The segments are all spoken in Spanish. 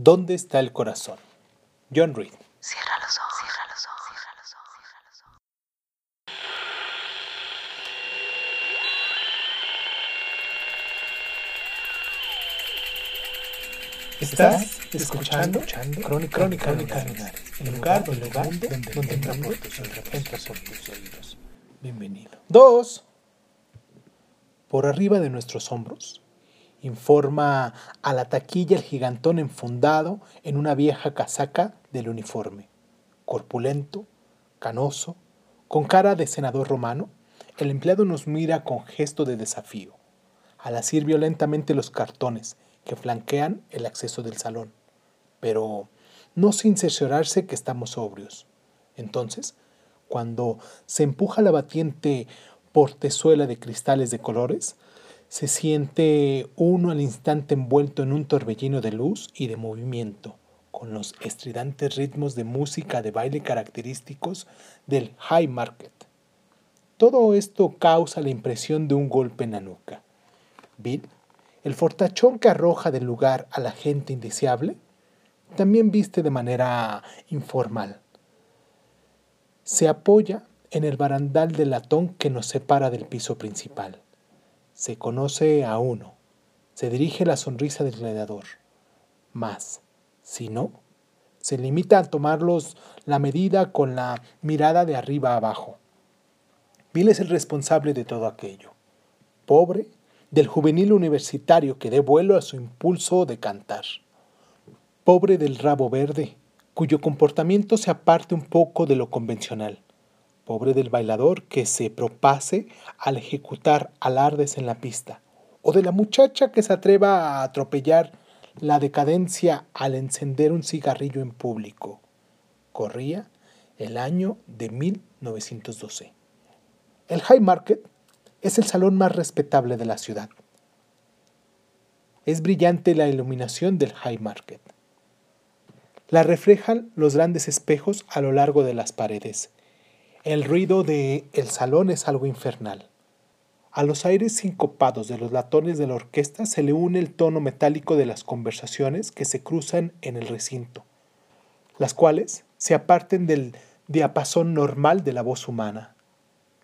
¿Dónde está el corazón? John Reed. Cierra los ojos, cierra los ojos, cierra los ojos, cierra los ojos. Estás escuchando, Crónica, Crónica, Crónica Lunares, el lugar, el lugar donde, donde entra por tus oídos. Entra por tus oídos. Bienvenido. Dos. Por arriba de nuestros hombros, informa a la taquilla el gigantón enfundado en una vieja casaca del uniforme. Corpulento, canoso, con cara de senador romano, el empleado nos mira con gesto de desafío, al asir violentamente los cartones que flanquean el acceso del salón, pero no sin cerciorarse que estamos sobrios. Entonces, cuando se empuja la batiente portezuela de cristales de colores, se siente uno al instante envuelto en un torbellino de luz y de movimiento, con los estridantes ritmos de música de baile característicos del high market. Todo esto causa la impresión de un golpe en la nuca. Bill, el fortachón que arroja del lugar a la gente indeseable, también viste de manera informal. Se apoya en el barandal de latón que nos separa del piso principal. Se conoce a uno. Se dirige la sonrisa del gladiador. Más, si no, se limita a tomarlos la medida con la mirada de arriba abajo. Bill es el responsable de todo aquello. Pobre del juvenil universitario que dé vuelo a su impulso de cantar. Pobre del rabo verde, cuyo comportamiento se aparte un poco de lo convencional. Pobre del bailador que se propase al ejecutar alardes en la pista. O de la muchacha que se atreva a atropellar la decadencia al encender un cigarrillo en público. Corría el año de 1912. El High Market es el salón más respetable de la ciudad. Es brillante la iluminación del High Market. La reflejan los grandes espejos a lo largo de las paredes. El ruido de el salón es algo infernal. A los aires sincopados de los latones de la orquesta se le une el tono metálico de las conversaciones que se cruzan en el recinto, las cuales se aparten del diapasón normal de la voz humana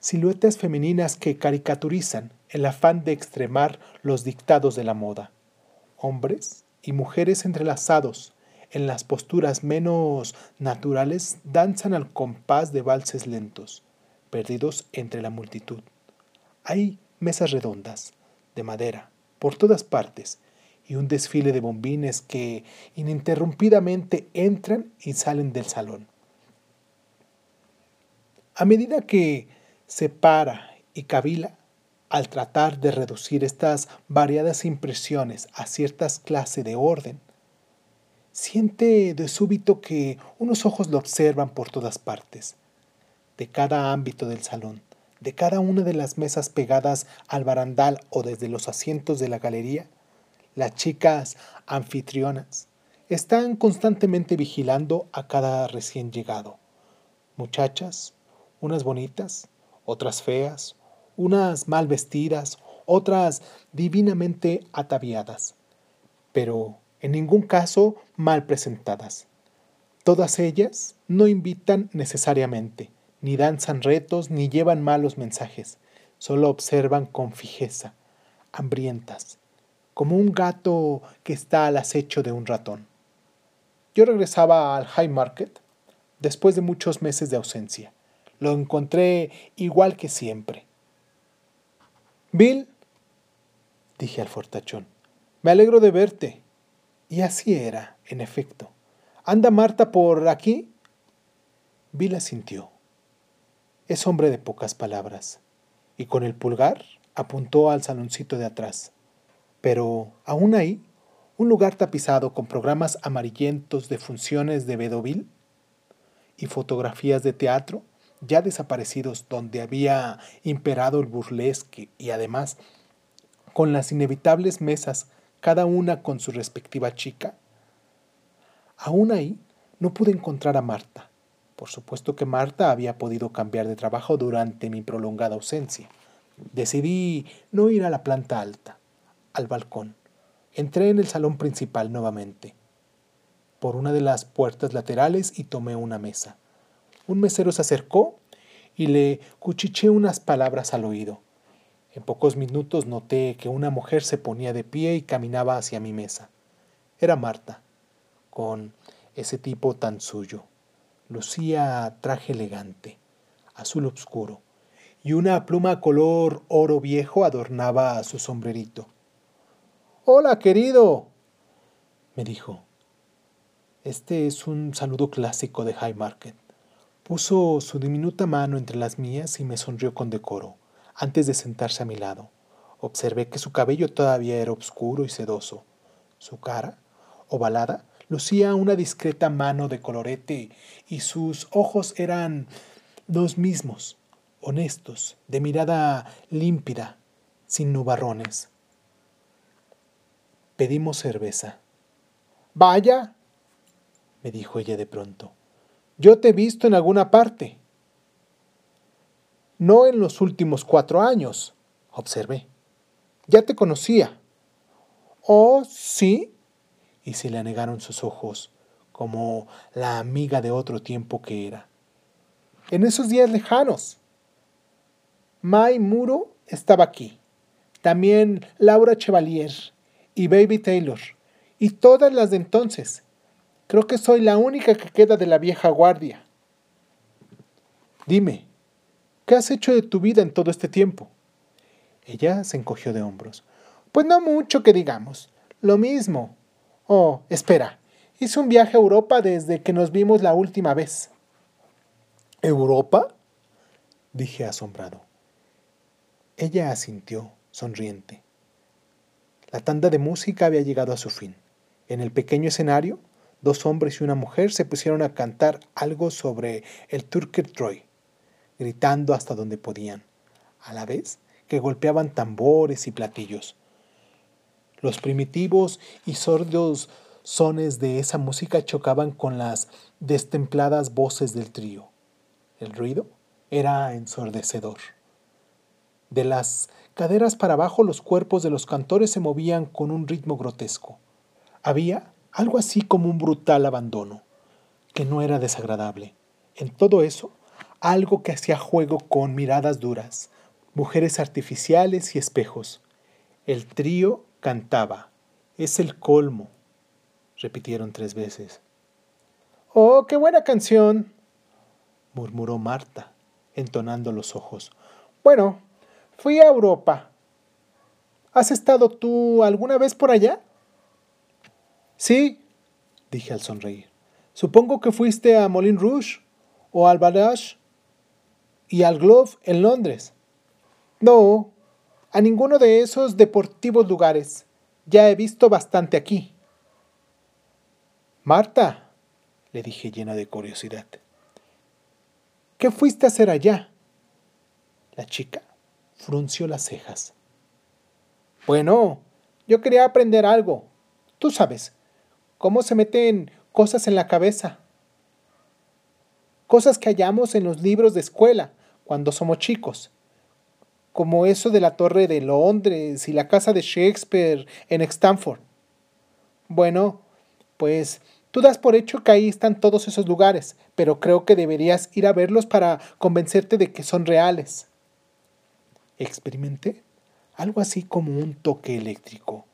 siluetas femeninas que caricaturizan el afán de extremar los dictados de la moda. Hombres y mujeres entrelazados en las posturas menos naturales danzan al compás de valses lentos, perdidos entre la multitud. Hay mesas redondas, de madera, por todas partes, y un desfile de bombines que ininterrumpidamente entran y salen del salón. A medida que separa y cavila al tratar de reducir estas variadas impresiones a ciertas clases de orden, siente de súbito que unos ojos lo observan por todas partes, de cada ámbito del salón, de cada una de las mesas pegadas al barandal o desde los asientos de la galería, las chicas anfitrionas están constantemente vigilando a cada recién llegado. Muchachas, unas bonitas, otras feas, unas mal vestidas, otras divinamente ataviadas, pero en ningún caso mal presentadas. Todas ellas no invitan necesariamente, ni danzan retos, ni llevan malos mensajes, solo observan con fijeza, hambrientas, como un gato que está al acecho de un ratón. Yo regresaba al High Market después de muchos meses de ausencia. Lo encontré igual que siempre. Bill, dije al fortachón, me alegro de verte. Y así era, en efecto. ¿Anda Marta por aquí? Bill asintió. Es hombre de pocas palabras, y con el pulgar apuntó al saloncito de atrás. Pero aún ahí, un lugar tapizado con programas amarillentos de funciones de Bedoville y fotografías de teatro, ya desaparecidos donde había imperado el burlesque y además con las inevitables mesas, cada una con su respectiva chica. Aún ahí no pude encontrar a Marta. Por supuesto que Marta había podido cambiar de trabajo durante mi prolongada ausencia. Decidí no ir a la planta alta, al balcón. Entré en el salón principal nuevamente. por una de las puertas laterales y tomé una mesa. Un mesero se acercó y le cuchiché unas palabras al oído. En pocos minutos noté que una mujer se ponía de pie y caminaba hacia mi mesa. Era Marta, con ese tipo tan suyo. Lucía traje elegante, azul oscuro, y una pluma color oro viejo adornaba su sombrerito. Hola, querido, me dijo. Este es un saludo clásico de High Market. Puso su diminuta mano entre las mías y me sonrió con decoro, antes de sentarse a mi lado. Observé que su cabello todavía era oscuro y sedoso. Su cara, ovalada, lucía una discreta mano de colorete y sus ojos eran los mismos, honestos, de mirada límpida, sin nubarrones. Pedimos cerveza. Vaya, me dijo ella de pronto. Yo te he visto en alguna parte. No en los últimos cuatro años, observé. Ya te conocía. Oh, sí. Y se le anegaron sus ojos, como la amiga de otro tiempo que era. En esos días lejanos. Mai Muro estaba aquí. También Laura Chevalier y Baby Taylor. Y todas las de entonces. Creo que soy la única que queda de la vieja guardia. Dime, ¿qué has hecho de tu vida en todo este tiempo? Ella se encogió de hombros. Pues no mucho que digamos. Lo mismo. Oh, espera. Hice un viaje a Europa desde que nos vimos la última vez. ¿Europa? dije asombrado. Ella asintió, sonriente. La tanda de música había llegado a su fin. En el pequeño escenario, dos hombres y una mujer se pusieron a cantar algo sobre el Turker Troy, gritando hasta donde podían, a la vez que golpeaban tambores y platillos. Los primitivos y sordos sones de esa música chocaban con las destempladas voces del trío. El ruido era ensordecedor. De las caderas para abajo los cuerpos de los cantores se movían con un ritmo grotesco. Había algo así como un brutal abandono, que no era desagradable. En todo eso, algo que hacía juego con miradas duras, mujeres artificiales y espejos. El trío cantaba. Es el colmo, repitieron tres veces. Oh, qué buena canción, murmuró Marta, entonando los ojos. Bueno, fui a Europa. ¿Has estado tú alguna vez por allá? Sí, dije al sonreír. Supongo que fuiste a Moulin Rouge o al Badash y al Globe en Londres. No, a ninguno de esos deportivos lugares. Ya he visto bastante aquí. Marta, le dije llena de curiosidad. ¿Qué fuiste a hacer allá? La chica frunció las cejas. Bueno, yo quería aprender algo. Tú sabes, cómo se meten cosas en la cabeza. Cosas que hallamos en los libros de escuela cuando somos chicos. Como eso de la Torre de Londres y la casa de Shakespeare en Stanford. Bueno, pues tú das por hecho que ahí están todos esos lugares, pero creo que deberías ir a verlos para convencerte de que son reales. Experimenté algo así como un toque eléctrico.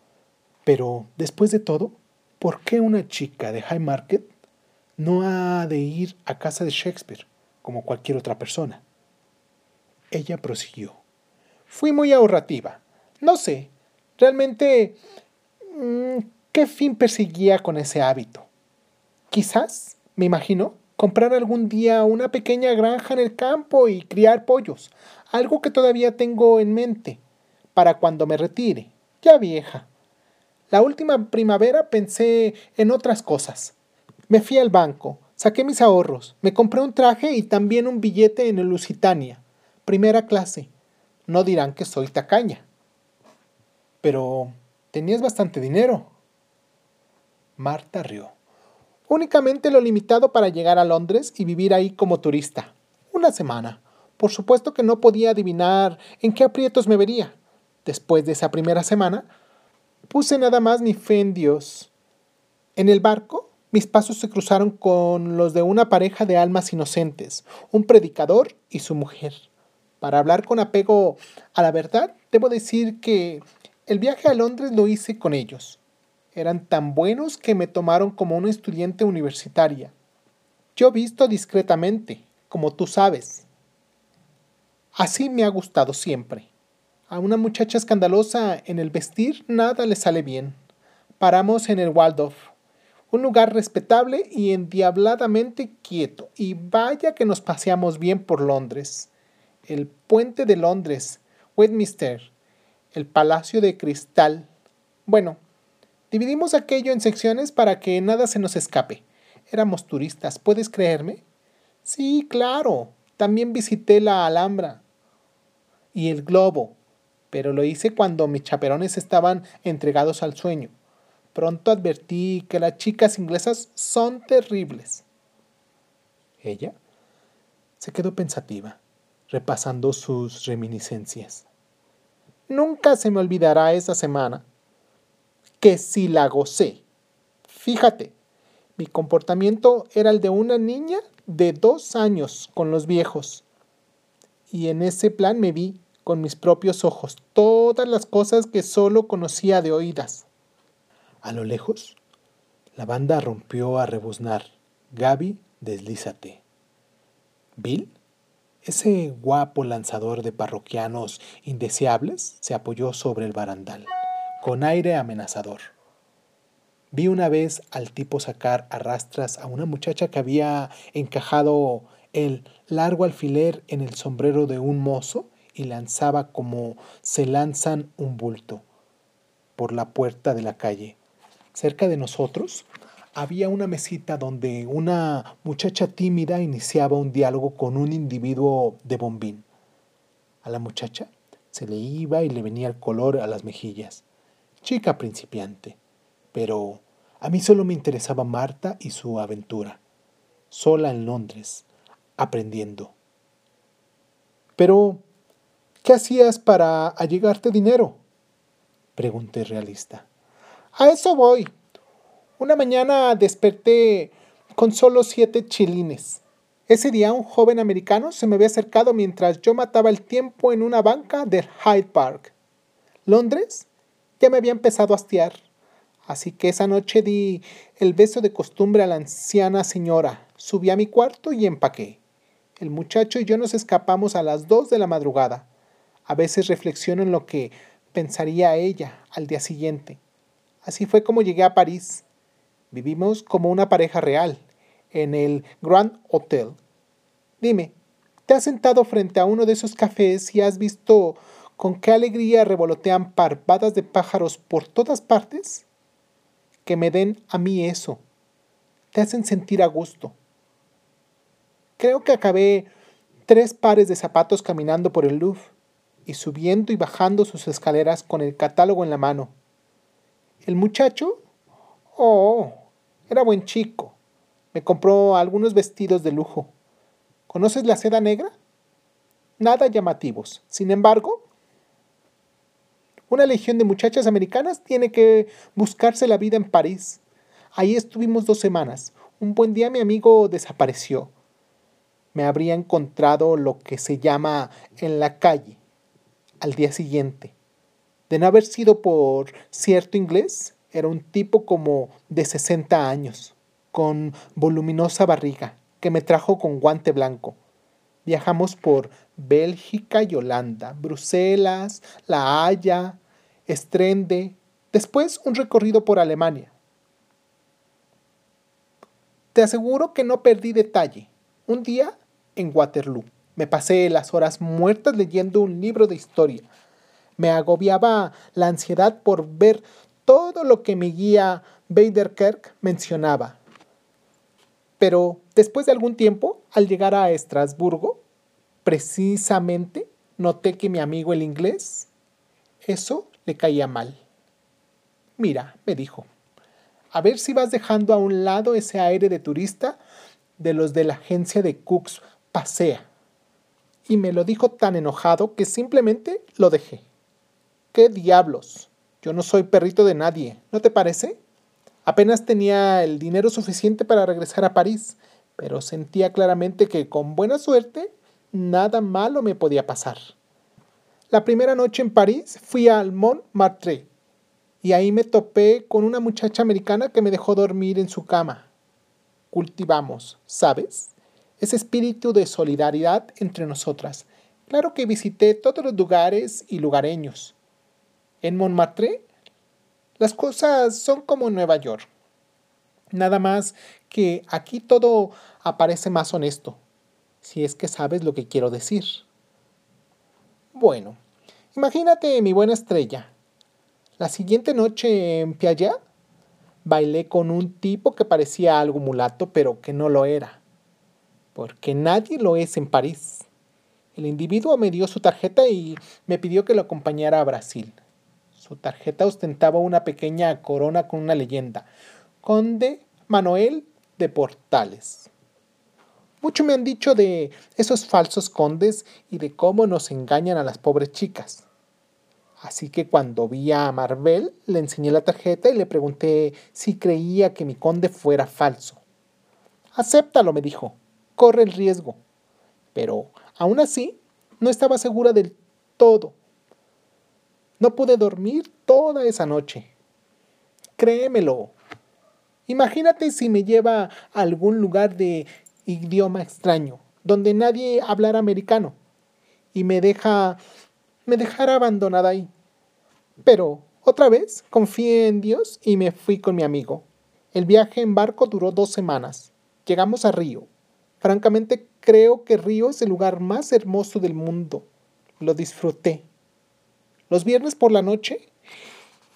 Pero, después de todo, ¿por qué una chica de High Market no ha de ir a casa de Shakespeare como cualquier otra persona? Ella prosiguió. Fui muy ahorrativa. No sé, realmente, mm, ¿qué fin perseguía con ese hábito? Quizás, me imagino, comprar algún día una pequeña granja en el campo y criar pollos, algo que todavía tengo en mente para cuando me retire, ya vieja. La última primavera pensé en otras cosas. Me fui al banco, saqué mis ahorros, me compré un traje y también un billete en el Lusitania, primera clase. No dirán que soy tacaña. Pero tenías bastante dinero. Marta rió. Únicamente lo limitado para llegar a Londres y vivir ahí como turista. Una semana. Por supuesto que no podía adivinar en qué aprietos me vería. Después de esa primera semana, puse nada más mi fe en Dios. En el barco mis pasos se cruzaron con los de una pareja de almas inocentes, un predicador y su mujer. Para hablar con apego a la verdad, debo decir que el viaje a Londres lo hice con ellos. Eran tan buenos que me tomaron como una estudiante universitaria. Yo visto discretamente, como tú sabes. Así me ha gustado siempre. A una muchacha escandalosa en el vestir nada le sale bien. Paramos en el Waldorf, un lugar respetable y endiabladamente quieto, y vaya que nos paseamos bien por Londres. El puente de Londres, Westminster, el Palacio de Cristal. Bueno, dividimos aquello en secciones para que nada se nos escape. Éramos turistas, ¿puedes creerme? Sí, claro. También visité la Alhambra y el Globo, pero lo hice cuando mis chaperones estaban entregados al sueño. Pronto advertí que las chicas inglesas son terribles. Ella se quedó pensativa, repasando sus reminiscencias. Nunca se me olvidará esa semana, que si la gocé. Fíjate, mi comportamiento era el de una niña de dos años con los viejos. Y en ese plan me vi con mis propios ojos todas las cosas que solo conocía de oídas. A lo lejos, la banda rompió a rebuznar. Gaby, deslízate. Bill, ese guapo lanzador de parroquianos indeseables, se apoyó sobre el barandal, con aire amenazador. Vi una vez al tipo sacar a rastras a una muchacha que había encajado el largo alfiler en el sombrero de un mozo y lanzaba como se lanzan un bulto por la puerta de la calle. Cerca de nosotros había una mesita donde una muchacha tímida iniciaba un diálogo con un individuo de bombín. A la muchacha se le iba y le venía el color a las mejillas. Chica principiante. Pero a mí solo me interesaba Marta y su aventura. Sola en Londres, aprendiendo. Pero, ¿qué hacías para allegarte dinero? Pregunté realista. A eso voy. Una mañana desperté con solo siete chilines. Ese día un joven americano se me había acercado mientras yo mataba el tiempo en una banca del Hyde Park. Londres ya me había empezado a hastiar, así que esa noche di el beso de costumbre a la anciana señora, subí a mi cuarto y empaqué. El muchacho y yo nos escapamos a las dos de la madrugada. A veces reflexiono en lo que pensaría ella al día siguiente. Así fue como llegué a París. Vivimos como una pareja real, en el Grand Hotel. Dime, ¿te has sentado frente a uno de esos cafés y has visto con qué alegría revolotean parvadas de pájaros por todas partes? Que me den a mí eso. Te hacen sentir a gusto. Creo que acabé tres pares de zapatos caminando por el Louvre y subiendo y bajando sus escaleras con el catálogo en la mano. El muchacho, oh, era buen chico. Me compró algunos vestidos de lujo. ¿Conoces la seda negra? Nada llamativos. Sin embargo, una legión de muchachas americanas tiene que buscarse la vida en París. Ahí estuvimos dos semanas. Un buen día mi amigo desapareció. Me habría encontrado lo que se llama en la calle. Al día siguiente. De no haber sido por cierto inglés, era un tipo como de 60 años, con voluminosa barriga, que me trajo con guante blanco. Viajamos por Bélgica y Holanda, Bruselas, La Haya, Estrende, después un recorrido por Alemania. Te aseguro que no perdí detalle. Un día en Waterloo me pasé las horas muertas leyendo un libro de historia me agobiaba la ansiedad por ver todo lo que mi guía Baderkerk mencionaba. Pero después de algún tiempo, al llegar a Estrasburgo, precisamente noté que mi amigo el inglés, eso le caía mal. Mira, me dijo, a ver si vas dejando a un lado ese aire de turista de los de la agencia de Cooks Pasea. Y me lo dijo tan enojado que simplemente lo dejé. ¿Qué diablos? Yo no soy perrito de nadie, ¿no te parece? Apenas tenía el dinero suficiente para regresar a París, pero sentía claramente que con buena suerte nada malo me podía pasar. La primera noche en París fui al Montmartre y ahí me topé con una muchacha americana que me dejó dormir en su cama. Cultivamos, ¿sabes? Ese espíritu de solidaridad entre nosotras. Claro que visité todos los lugares y lugareños. En Montmartre, las cosas son como en Nueva York. Nada más que aquí todo aparece más honesto, si es que sabes lo que quiero decir. Bueno, imagínate mi buena estrella. La siguiente noche en Piaget bailé con un tipo que parecía algo mulato, pero que no lo era. Porque nadie lo es en París. El individuo me dio su tarjeta y me pidió que lo acompañara a Brasil. Su tarjeta ostentaba una pequeña corona con una leyenda. Conde Manuel de Portales. Mucho me han dicho de esos falsos condes y de cómo nos engañan a las pobres chicas. Así que cuando vi a Marvel, le enseñé la tarjeta y le pregunté si creía que mi conde fuera falso. Acéptalo, me dijo. Corre el riesgo. Pero aún así, no estaba segura del todo. No pude dormir toda esa noche. Créemelo. Imagínate si me lleva a algún lugar de idioma extraño, donde nadie hablara americano, y me deja me dejara abandonada ahí. Pero, otra vez, confié en Dios y me fui con mi amigo. El viaje en barco duró dos semanas. Llegamos a Río. Francamente, creo que Río es el lugar más hermoso del mundo. Lo disfruté. Los viernes por la noche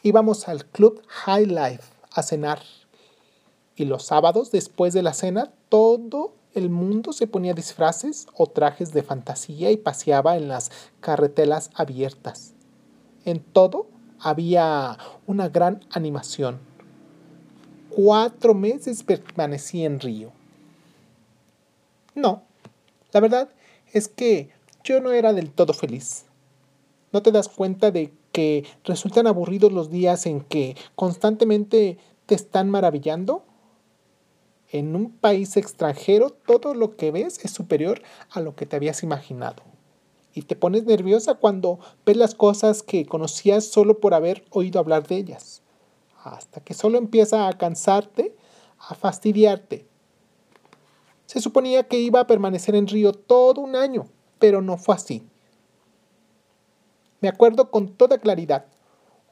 íbamos al Club High Life a cenar. Y los sábados, después de la cena, todo el mundo se ponía disfraces o trajes de fantasía y paseaba en las carretelas abiertas. En todo había una gran animación. Cuatro meses permanecí en Río. No, la verdad es que yo no era del todo feliz. ¿No te das cuenta de que resultan aburridos los días en que constantemente te están maravillando? en un país extranjero todo lo que ves es superior a lo que te habías imaginado. Y te pones nerviosa cuando ves las cosas que conocías solo por haber oído hablar de ellas. Hasta que solo empieza a cansarte, a fastidiarte. Se suponía que iba a permanecer en Río todo un año, pero no fue así. Me acuerdo con toda claridad.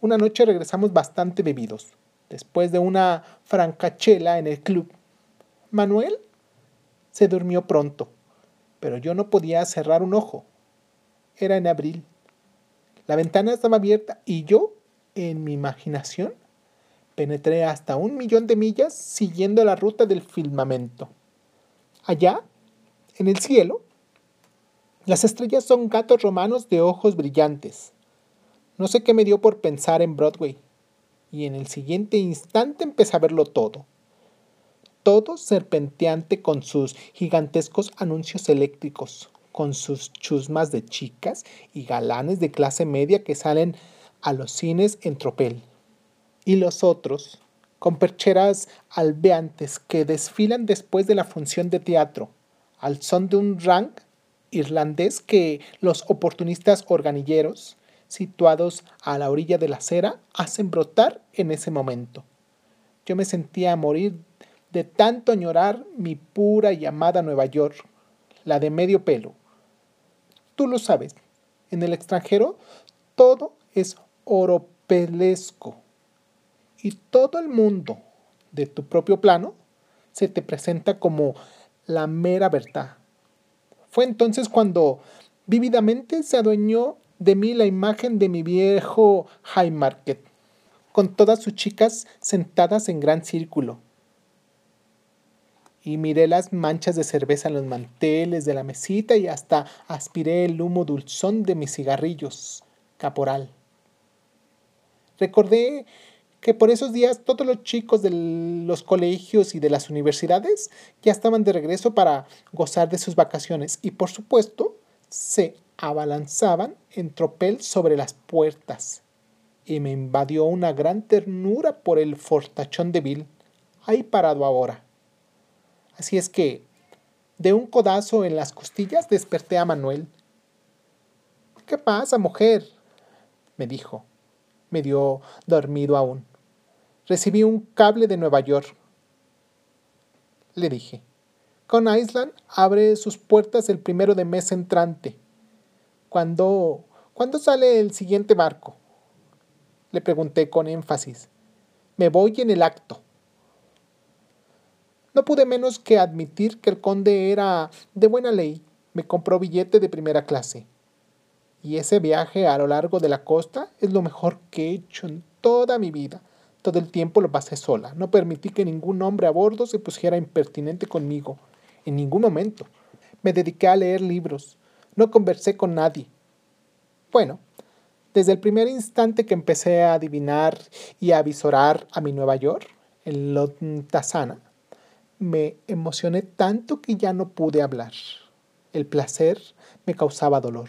Una noche regresamos bastante bebidos, después de una francachela en el club Manuel se durmió pronto, pero yo no podía cerrar un ojo. Era en abril. La ventana estaba abierta y yo, en mi imaginación, penetré hasta un millón de millas siguiendo la ruta del firmamento. Allá, en el cielo, las estrellas son gatos romanos de ojos brillantes. No sé qué me dio por pensar en Broadway, y en el siguiente instante empecé a verlo todo todo serpenteante con sus gigantescos anuncios eléctricos, con sus chusmas de chicas y galanes de clase media que salen a los cines en tropel. Y los otros, con percheras albeantes que desfilan después de la función de teatro, al son de un rank irlandés que los oportunistas organilleros, situados a la orilla de la acera, hacen brotar en ese momento. Yo me sentía morir de tanto añorar mi pura y amada Nueva York, la de medio pelo. Tú lo sabes, en el extranjero todo es oropelesco y todo el mundo de tu propio plano se te presenta como la mera verdad. Fue entonces cuando vívidamente se adueñó de mí la imagen de mi viejo High Market, con todas sus chicas sentadas en gran círculo, y miré las manchas de cerveza en los manteles de la mesita y hasta aspiré el humo dulzón de mis cigarrillos, caporal. Recordé que por esos días todos los chicos de los colegios y de las universidades ya estaban de regreso para gozar de sus vacaciones y por supuesto se abalanzaban en tropel sobre las puertas y me invadió una gran ternura por el fortachón de ahí parado ahora. Así es que, de un codazo en las costillas, desperté a Manuel. ¿Qué pasa, mujer? me dijo, medio dormido aún. Recibí un cable de Nueva York. Le dije, con Island abre sus puertas el primero de mes entrante. ¿Cuándo, ¿Cuándo sale el siguiente barco? Le pregunté con énfasis. Me voy en el acto. No pude menos que admitir que el conde era de buena ley. Me compró billete de primera clase. Y ese viaje a lo largo de la costa es lo mejor que he hecho en toda mi vida. Todo el tiempo lo pasé sola. No permití que ningún hombre a bordo se pusiera impertinente conmigo. En ningún momento. Me dediqué a leer libros. No conversé con nadie. Bueno, desde el primer instante que empecé a adivinar y a visorar a mi Nueva York, en Lontazana, me emocioné tanto que ya no pude hablar. El placer me causaba dolor.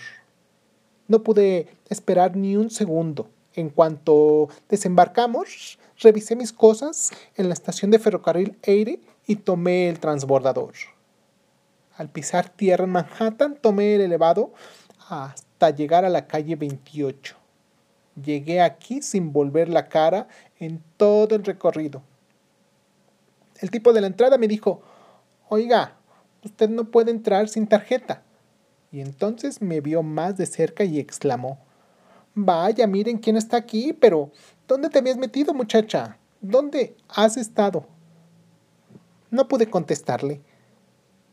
No pude esperar ni un segundo. En cuanto desembarcamos, revisé mis cosas en la estación de ferrocarril Eire y tomé el transbordador. Al pisar tierra en Manhattan, tomé el elevado hasta llegar a la calle 28. Llegué aquí sin volver la cara en todo el recorrido. El tipo de la entrada me dijo, oiga, usted no puede entrar sin tarjeta. Y entonces me vio más de cerca y exclamó, Vaya, miren quién está aquí, pero ¿dónde te habías metido, muchacha? ¿Dónde has estado? No pude contestarle.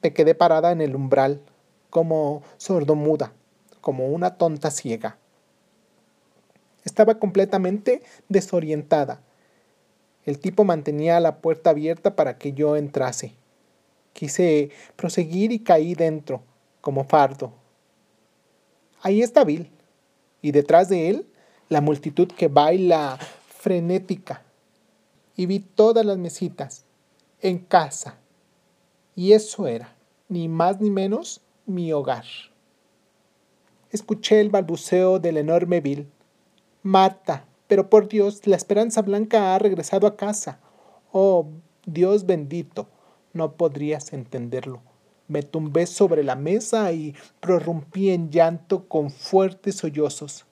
Me quedé parada en el umbral, como sordomuda, como una tonta ciega. Estaba completamente desorientada. El tipo mantenía la puerta abierta para que yo entrase. Quise proseguir y caí dentro, como fardo. Ahí está Bill y detrás de él la multitud que baila frenética. Y vi todas las mesitas en casa. Y eso era, ni más ni menos, mi hogar. Escuché el balbuceo del enorme Bill. Marta, pero por Dios, la esperanza blanca ha regresado a casa. Oh, Dios bendito, no podrías entenderlo. Me tumbé sobre la mesa y prorrumpí en llanto con fuertes sollozos.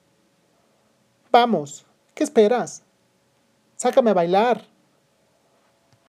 Vamos, ¿qué esperas? Sácame a bailar.